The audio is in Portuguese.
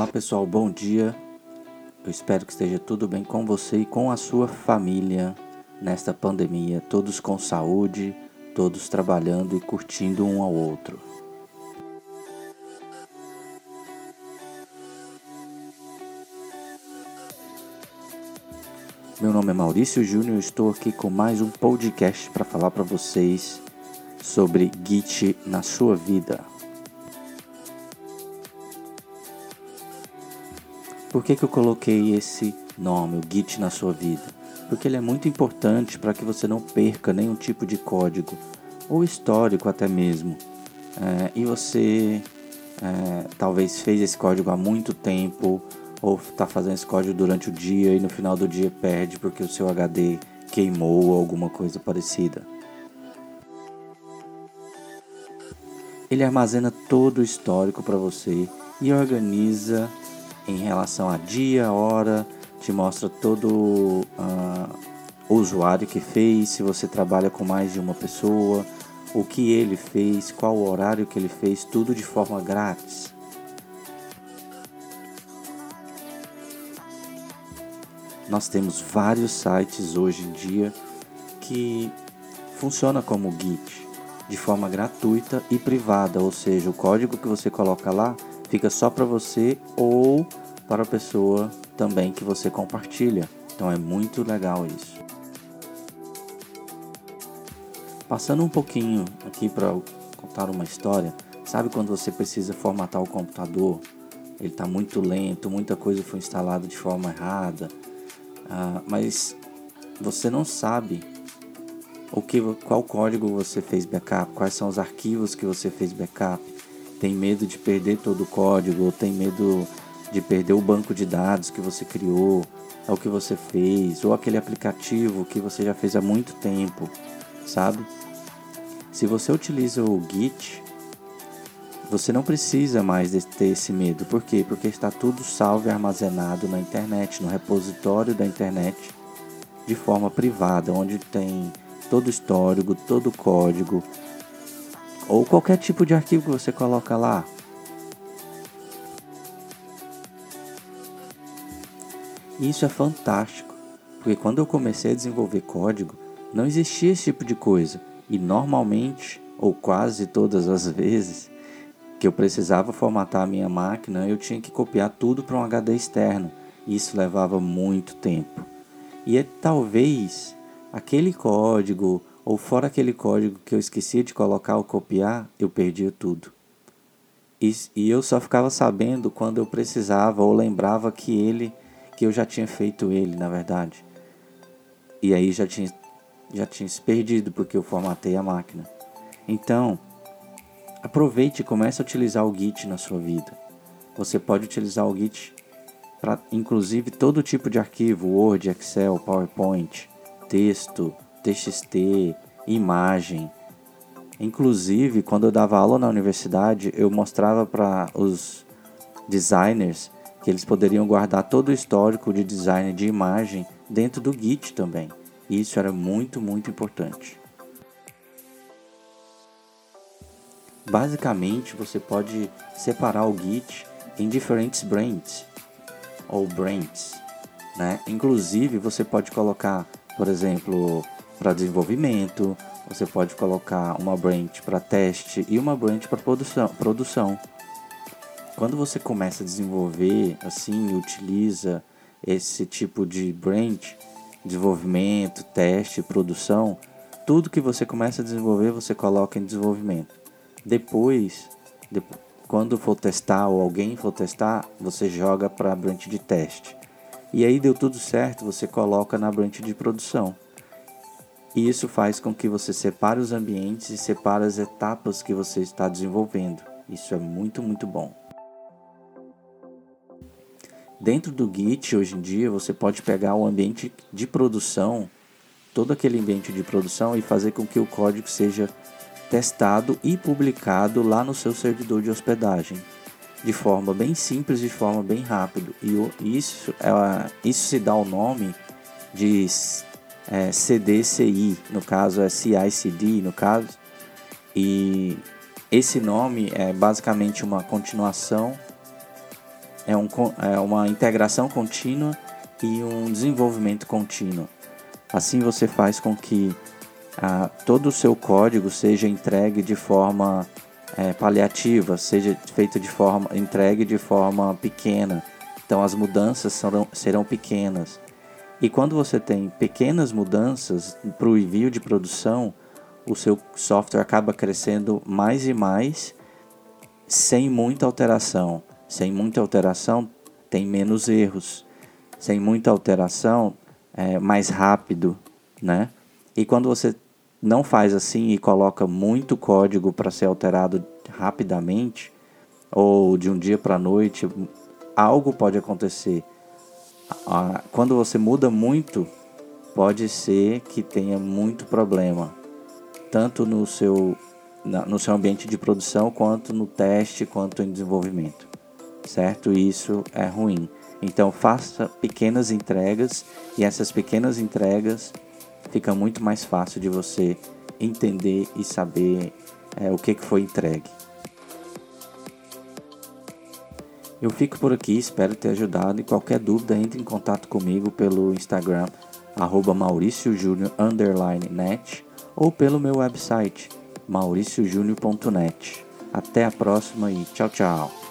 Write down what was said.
Olá pessoal, bom dia. Eu espero que esteja tudo bem com você e com a sua família nesta pandemia, todos com saúde, todos trabalhando e curtindo um ao outro. Meu nome é Maurício Júnior e estou aqui com mais um podcast para falar para vocês sobre Git na sua vida. Por que, que eu coloquei esse nome, o Git na sua vida? Porque ele é muito importante para que você não perca nenhum tipo de código, ou histórico até mesmo. É, e você é, talvez fez esse código há muito tempo, ou está fazendo esse código durante o dia e no final do dia perde porque o seu HD queimou ou alguma coisa parecida. Ele armazena todo o histórico para você e organiza em relação a dia, hora, te mostra todo uh, o usuário que fez, se você trabalha com mais de uma pessoa, o que ele fez, qual o horário que ele fez, tudo de forma grátis. Nós temos vários sites hoje em dia que funciona como Git de forma gratuita e privada, ou seja, o código que você coloca lá fica só para você ou para a pessoa também que você compartilha. Então é muito legal isso. Passando um pouquinho aqui para contar uma história, sabe quando você precisa formatar o computador? Ele está muito lento, muita coisa foi instalada de forma errada, uh, mas você não sabe o que, qual código você fez backup, quais são os arquivos que você fez backup tem medo de perder todo o código, ou tem medo de perder o banco de dados que você criou, o que você fez, ou aquele aplicativo que você já fez há muito tempo, sabe? Se você utiliza o Git, você não precisa mais ter esse medo. Por quê? Porque está tudo salvo e armazenado na internet, no repositório da internet, de forma privada, onde tem todo o histórico, todo o código, ou qualquer tipo de arquivo que você coloca lá. Isso é fantástico, porque quando eu comecei a desenvolver código, não existia esse tipo de coisa, e normalmente, ou quase todas as vezes, que eu precisava formatar a minha máquina, eu tinha que copiar tudo para um HD externo, isso levava muito tempo. E é talvez aquele código ou fora aquele código que eu esqueci de colocar ou copiar, eu perdia tudo. E, e eu só ficava sabendo quando eu precisava ou lembrava que ele, que eu já tinha feito ele, na verdade. E aí já tinha, já tinha se perdido porque eu formatei a máquina. Então, aproveite e comece a utilizar o Git na sua vida. Você pode utilizar o Git para inclusive todo tipo de arquivo, Word, Excel, PowerPoint, texto, TXT, imagem. Inclusive, quando eu dava aula na universidade, eu mostrava para os designers que eles poderiam guardar todo o histórico de design de imagem dentro do Git também. Isso era muito, muito importante. Basicamente, você pode separar o Git em diferentes brands ou brands, né? Inclusive, você pode colocar, por exemplo, para desenvolvimento, você pode colocar uma branch para teste e uma branch para produção, produção. Quando você começa a desenvolver assim, utiliza esse tipo de branch, desenvolvimento, teste, produção, tudo que você começa a desenvolver, você coloca em desenvolvimento. Depois, depois quando for testar ou alguém for testar, você joga para a branch de teste. E aí deu tudo certo, você coloca na branch de produção. E isso faz com que você separe os ambientes e separe as etapas que você está desenvolvendo. Isso é muito, muito bom. Dentro do Git, hoje em dia, você pode pegar o ambiente de produção, todo aquele ambiente de produção e fazer com que o código seja testado e publicado lá no seu servidor de hospedagem, de forma bem simples, de forma bem rápida. E isso, isso se dá o nome de é, CDCI, no caso é CICD, no caso, e esse nome é basicamente uma continuação é, um, é uma integração contínua e um desenvolvimento contínuo. Assim você faz com que ah, todo o seu código seja entregue de forma é, paliativa, seja feito de forma entregue de forma pequena. Então as mudanças serão, serão pequenas. E quando você tem pequenas mudanças para o envio de produção, o seu software acaba crescendo mais e mais sem muita alteração. Sem muita alteração, tem menos erros. Sem muita alteração, é mais rápido, né? E quando você não faz assim e coloca muito código para ser alterado rapidamente ou de um dia para a noite, algo pode acontecer quando você muda muito, pode ser que tenha muito problema, tanto no seu, no seu ambiente de produção, quanto no teste, quanto em desenvolvimento, certo? Isso é ruim. Então faça pequenas entregas e essas pequenas entregas fica muito mais fácil de você entender e saber é, o que, que foi entregue. Eu fico por aqui, espero ter ajudado e qualquer dúvida entre em contato comigo pelo Instagram arroba ou pelo meu website mauriciojunior.net. Até a próxima e tchau, tchau.